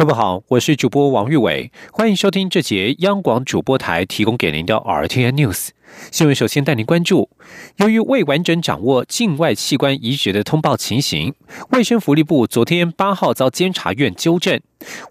各位好，我是主播王玉伟，欢迎收听这节央广主播台提供给您的 R T N News 新闻。首先带您关注，由于未完整掌握境外器官移植的通报情形，卫生福利部昨天八号遭监察院纠正。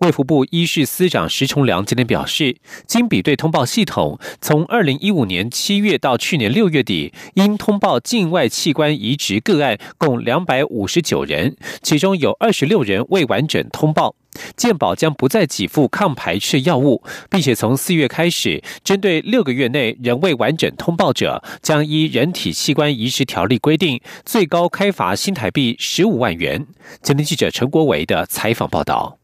卫福部医事司长石崇良今天表示，经比对通报系统，从二零一五年七月到去年六月底，因通报境外器官移植个案共两百五十九人，其中有二十六人未完整通报。健保将不再给付抗排斥药物，并且从四月开始，针对六个月内仍未完整通报者，将依人体器官移植条例规定，最高开罚新台币十五万元。今天记者陈国维的采访报道。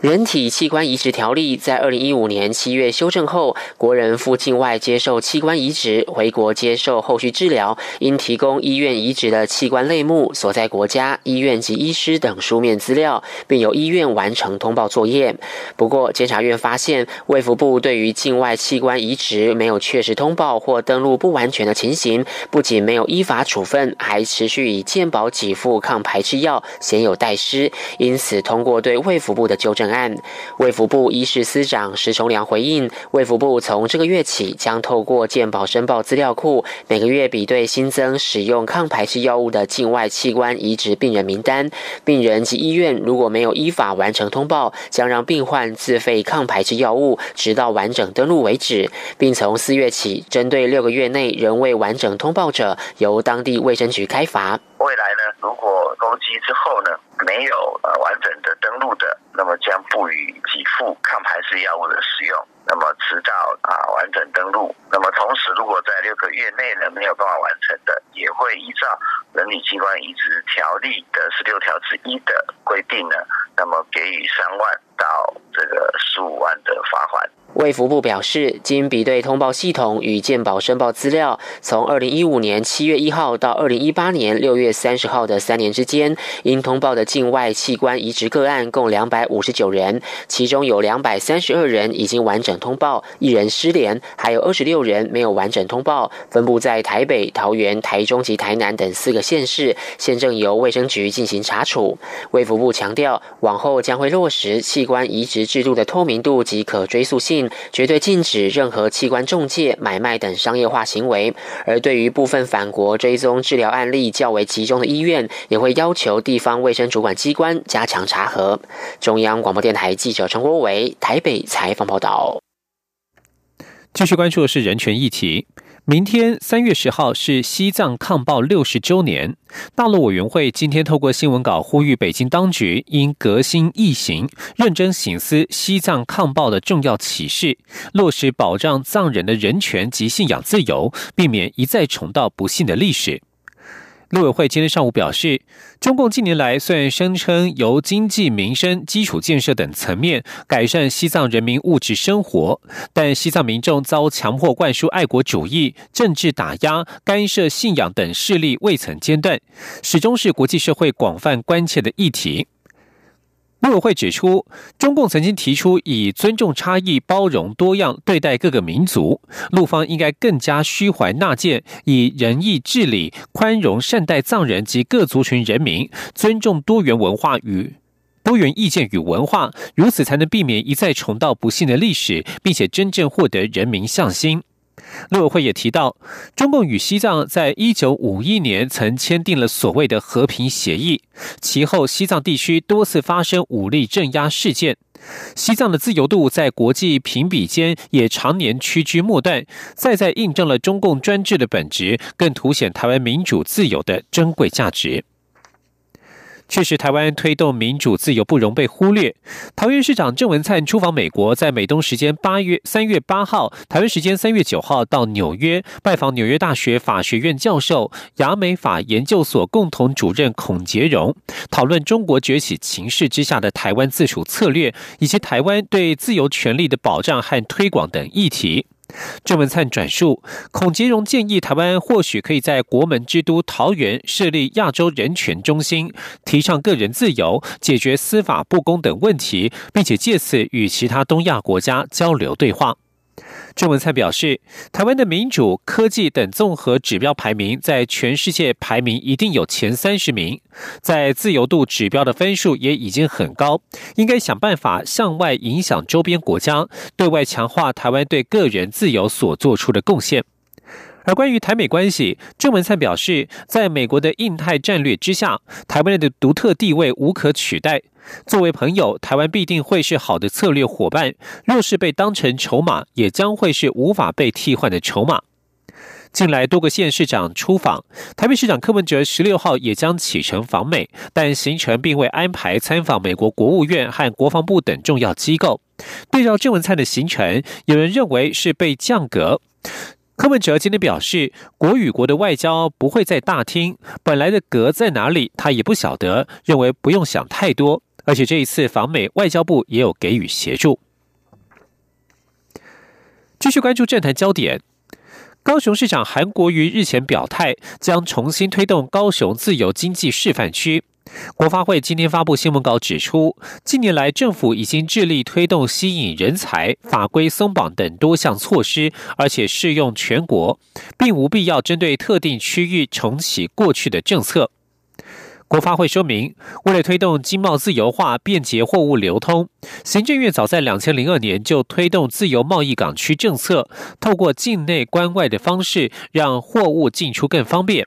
人体器官移植条例在二零一五年七月修正后，国人赴境外接受器官移植，回国接受后续治疗，应提供医院移植的器官类目、所在国家、医院及医师等书面资料，并由医院完成通报作业。不过，监察院发现，卫福部对于境外器官移植没有确实通报或登录不完全的情形，不仅没有依法处分，还持续以健保给付抗排斥药，鲜有代施。因此，通过对卫福部的纠正。案，卫福部医事司长石崇良回应，卫福部从这个月起将透过健保申报资料库，每个月比对新增使用抗排斥药物的境外器官移植病人名单，病人及医院如果没有依法完成通报，将让病患自费抗排斥药物，直到完整登录为止，并从四月起，针对六个月内仍未完整通报者，由当地卫生局开罚。未来呢，如果攻击之后呢？没有呃完整的登录的，那么将不予给付抗排斥药物的使用。那么直到啊完整登录。那么同时，如果在六个月内呢没有办法完成的，也会依照人体器官移植条例的十六条之一的规定呢，那么给予三万到这个十五万的罚款。卫福部表示，经比对通报系统与健保申报资料，从二零一五年七月一号到二零一八年六月三十号的三年之间，因通报的境外器官移植个案共两百五十九人，其中有两百三十二人已经完整通报，一人失联，还有二十六人没有完整通报，分布在台北、桃园、台中及台南等四个县市，现正由卫生局进行查处。卫福部强调，往后将会落实器官移植制度的透明度及可追溯性。绝对禁止任何器官中介、买卖等商业化行为。而对于部分反国追踪治疗案例较为集中的医院，也会要求地方卫生主管机关加强查核。中央广播电台记者陈国伟台北采访报道。继续关注的是人权议题。明天三月十号是西藏抗暴六十周年，大陆委员会今天透过新闻稿呼吁北京当局应革新易行，认真行思西藏抗暴的重要启示，落实保障藏人的人权及信仰自由，避免一再重蹈不幸的历史。陆委会今天上午表示，中共近年来虽然声称由经济、民生、基础建设等层面改善西藏人民物质生活，但西藏民众遭强迫灌输爱国主义、政治打压、干涉信仰等势力未曾间断，始终是国际社会广泛关切的议题。陆委会指出，中共曾经提出以尊重差异、包容多样对待各个民族，陆方应该更加虚怀纳谏，以仁义治理、宽容善待藏人及各族群人民，尊重多元文化与多元意见与文化，如此才能避免一再重蹈不幸的历史，并且真正获得人民向心。陆委会也提到，中共与西藏在一九五一年曾签订了所谓的和平协议，其后西藏地区多次发生武力镇压事件，西藏的自由度在国际评比间也常年屈居末端，再再印证了中共专制的本质，更凸显台湾民主自由的珍贵价值。确实，台湾推动民主自由不容被忽略。桃园市长郑文灿出访美国，在美东时间八月三月八号，台湾时间三月九号到纽约拜访纽约大学法学院教授、亚美法研究所共同主任孔杰荣，讨论中国崛起情势之下的台湾自处策略，以及台湾对自由权利的保障和推广等议题。郑文灿转述，孔杰荣建议台湾或许可以在国门之都桃园设立亚洲人权中心，提倡个人自由，解决司法不公等问题，并且借此与其他东亚国家交流对话。郑文灿表示，台湾的民主、科技等综合指标排名，在全世界排名一定有前三十名，在自由度指标的分数也已经很高，应该想办法向外影响周边国家，对外强化台湾对个人自由所做出的贡献。而关于台美关系，郑文灿表示，在美国的印太战略之下，台湾的独特地位无可取代。作为朋友，台湾必定会是好的策略伙伴。若是被当成筹码，也将会是无法被替换的筹码。近来多个县市长出访，台北市长柯文哲十六号也将启程访美，但行程并未安排参访美国国务院和国防部等重要机构。对照郑文灿的行程，有人认为是被降格。柯文哲今天表示，国与国的外交不会在大厅，本来的格在哪里，他也不晓得，认为不用想太多。而且这一次访美，外交部也有给予协助。继续关注政坛焦点，高雄市长韩国瑜日前表态，将重新推动高雄自由经济示范区。国发会今天发布新闻稿指出，近年来政府已经致力推动吸引人才、法规松绑等多项措施，而且适用全国，并无必要针对特定区域重启过去的政策。国发会说明，为了推动经贸自由化、便捷货物流通，行政院早在两千零二年就推动自由贸易港区政策，透过境内关外的方式，让货物进出更方便。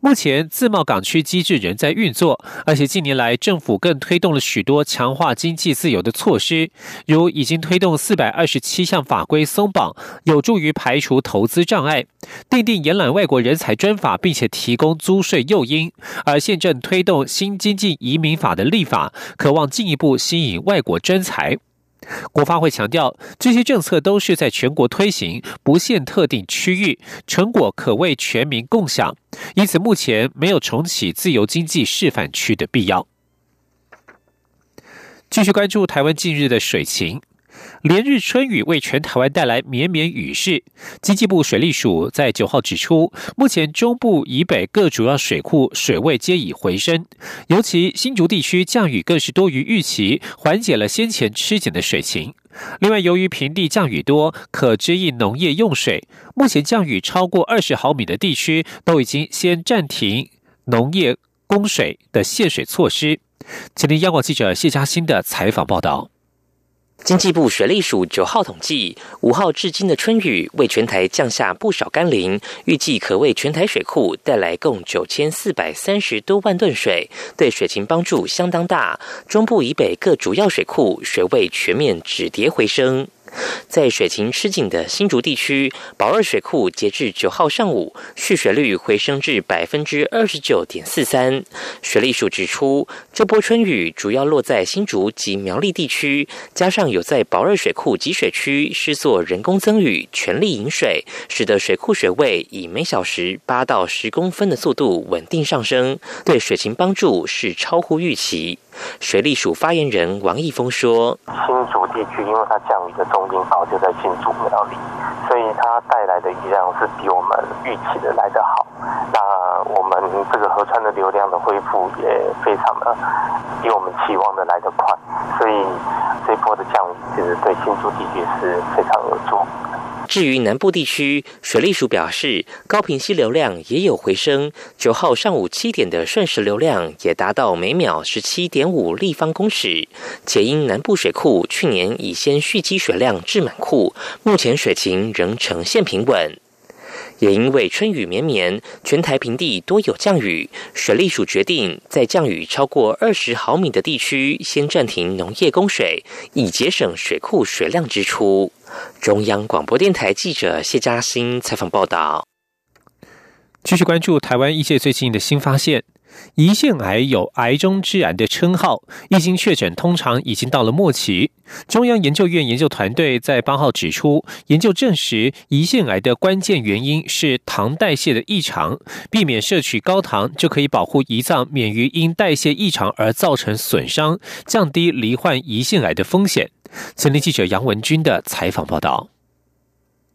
目前自贸港区机制仍在运作，而且近年来政府更推动了许多强化经济自由的措施，如已经推动四百二十七项法规松绑，有助于排除投资障碍；订定延揽外国人才专法，并且提供租税诱因；而现正推动新经济移民法的立法，渴望进一步吸引外国专才。国发会强调，这些政策都是在全国推行，不限特定区域，成果可为全民共享。因此，目前没有重启自由经济示范区的必要。继续关注台湾近日的水情。连日春雨为全台湾带来绵绵雨势。经济部水利署在九号指出，目前中部以北各主要水库水位皆已回升，尤其新竹地区降雨更是多于预期，缓解了先前吃紧的水情。另外，由于平地降雨多，可支应农业用水，目前降雨超过二十毫米的地区，都已经先暂停农业供水的限水措施。今天，央广记者谢嘉欣的采访报道。经济部水利署九号统计，五号至今的春雨为全台降下不少甘霖，预计可为全台水库带来共九千四百三十多万吨水，对水情帮助相当大。中部以北各主要水库水位全面止跌回升。在水情吃紧的新竹地区，宝二水库截至九号上午蓄水率回升至百分之二十九点四三。水利署指出，这波春雨主要落在新竹及苗栗地区，加上有在宝二水库集水区施作人工增雨，全力引水，使得水库水位以每小时八到十公分的速度稳定上升，对水情帮助是超乎预期。水利署发言人王义峰说：“新竹地区因为它降雨的冰雹就在新竹庙里，所以它带来的雨量是比我们预期的来得好。那我们这个河川的流量的恢复也非常的比我们期望的来得快，所以这波的降雨其实对新竹地区是非常有助。”至于南部地区，水利署表示，高平溪流量也有回升。九号上午七点的瞬时流量也达到每秒十七点五立方公尺，且因南部水库去年已先蓄积水量至满库，目前水情仍呈现平稳。也因为春雨绵绵，全台平地多有降雨，水利署决定在降雨超过二十毫米的地区先暂停农业供水，以节省水库水量支出。中央广播电台记者谢嘉欣采访报道。继续关注台湾一界最近的新发现。胰腺癌有“癌中之癌”的称号，一经确诊，通常已经到了末期。中央研究院研究团队在八号指出，研究证实，胰腺癌的关键原因是糖代谢的异常，避免摄取高糖，就可以保护胰脏免于因代谢异常而造成损伤，降低罹患胰腺癌的风险。森林记者杨文军的采访报道。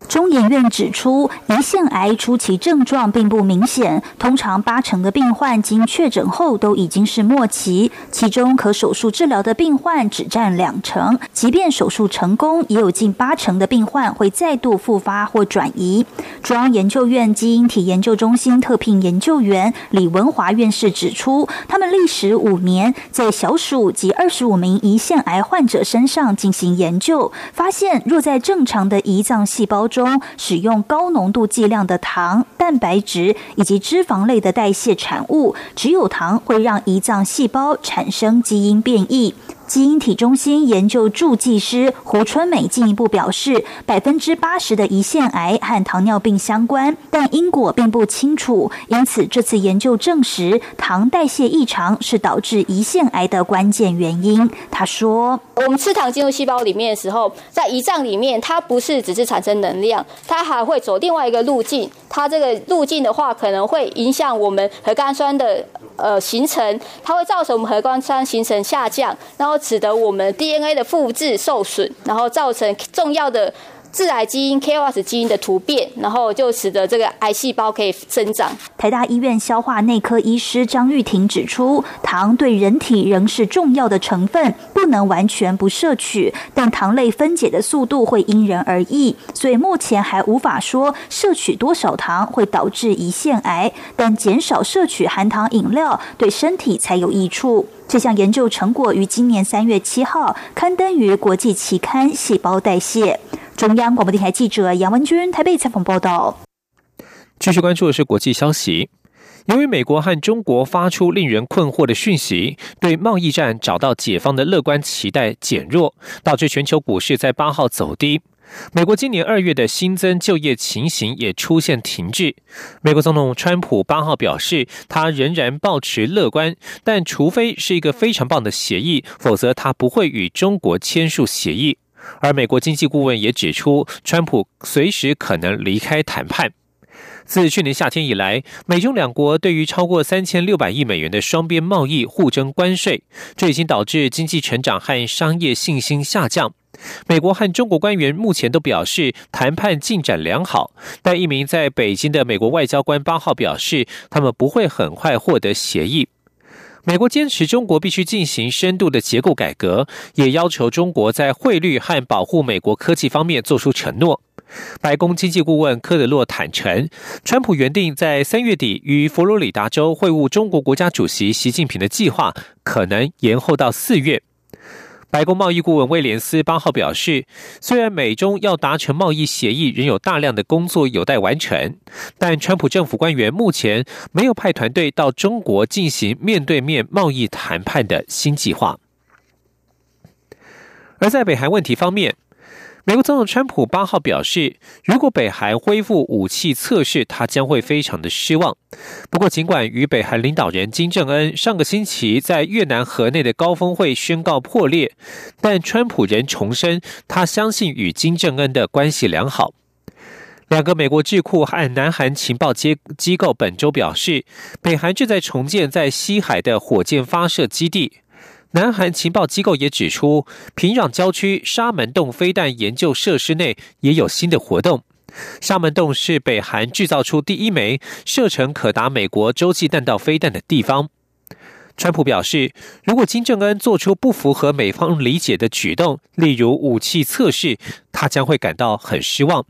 中研院指出，胰腺癌初期症状并不明显，通常八成的病患经确诊后都已经是末期，其中可手术治疗的病患只占两成。即便手术成功，也有近八成的病患会再度复发或转移。中央研究院基因体研究中心特聘研究员李文华院士指出，他们历时五年，在小鼠及二十五名胰腺癌患者身上进行研究，发现若在正常的胰脏细胞中中使用高浓度剂量的糖、蛋白质以及脂肪类的代谢产物，只有糖会让胰脏细胞产生基因变异。基因体中心研究助剂师胡春美进一步表示，百分之八十的胰腺癌和糖尿病相关，但因果并不清楚。因此，这次研究证实，糖代谢异常是导致胰腺癌的关键原因。他说：“我们吃糖进入细胞里面的时候，在胰脏里面，它不是只是产生能量，它还会走另外一个路径。它这个路径的话，可能会影响我们核苷酸的呃形成，它会造成我们核苷酸形成下降，然后。”使得我们 DNA 的复制受损，然后造成重要的。致癌基因 KOS 基因的突变，然后就使得这个癌细胞可以生长。台大医院消化内科医师张玉婷指出，糖对人体仍是重要的成分，不能完全不摄取，但糖类分解的速度会因人而异，所以目前还无法说摄取多少糖会导致胰腺癌，但减少摄取含糖饮料对身体才有益处。这项研究成果于今年三月七号刊登于国际期刊《细胞代谢》。中央广播电台记者杨文军台北采访报道。继续关注的是国际消息。由于美国和中国发出令人困惑的讯息，对贸易战找到解放的乐观期待减弱，导致全球股市在八号走低。美国今年二月的新增就业情形也出现停滞。美国总统川普八号表示，他仍然保持乐观，但除非是一个非常棒的协议，否则他不会与中国签署协议。而美国经济顾问也指出，川普随时可能离开谈判。自去年夏天以来，美中两国对于超过三千六百亿美元的双边贸易互征关税，这已经导致经济成长和商业信心下降。美国和中国官员目前都表示谈判进展良好，但一名在北京的美国外交官八号表示，他们不会很快获得协议。美国坚持中国必须进行深度的结构改革，也要求中国在汇率和保护美国科技方面做出承诺。白宫经济顾问科德洛坦诚，川普原定在三月底与佛罗里达州会晤中国国家主席习近平的计划，可能延后到四月。白宫贸易顾问威廉斯八号表示，虽然美中要达成贸易协议仍有大量的工作有待完成，但川普政府官员目前没有派团队到中国进行面对面贸易谈判的新计划。而在北韩问题方面。美国总统川普八号表示，如果北韩恢复武器测试，他将会非常的失望。不过，尽管与北韩领导人金正恩上个星期在越南河内的高峰会宣告破裂，但川普仍重申他相信与金正恩的关系良好。两个美国智库和南韩情报机机构本周表示，北韩正在重建在西海的火箭发射基地。南韩情报机构也指出，平壤郊区沙门洞飞弹研究设施内也有新的活动。沙门洞是北韩制造出第一枚射程可达美国洲际弹道飞弹的地方。川普表示，如果金正恩做出不符合美方理解的举动，例如武器测试，他将会感到很失望。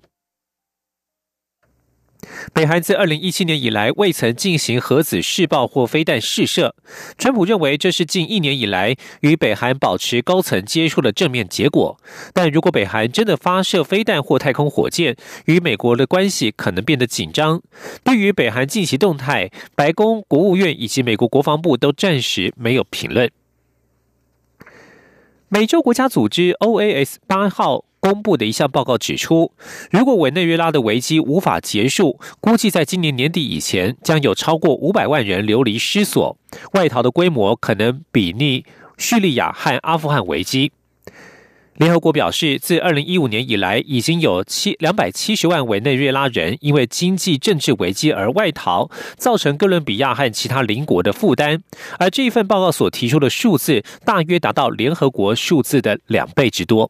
北韩自二零一七年以来未曾进行核子试爆或飞弹试射。川普认为这是近一年以来与北韩保持高层接触的正面结果。但如果北韩真的发射飞弹或太空火箭，与美国的关系可能变得紧张。对于北韩近期动态，白宫、国务院以及美国国防部都暂时没有评论。美洲国家组织 OAS 八号。公布的一项报告指出，如果委内瑞拉的危机无法结束，估计在今年年底以前，将有超过五百万人流离失所，外逃的规模可能比拟叙利亚和阿富汗危机。联合国表示，自二零一五年以来，已经有七两百七十万委内瑞拉人因为经济政治危机而外逃，造成哥伦比亚和其他邻国的负担。而这一份报告所提出的数字，大约达到联合国数字的两倍之多。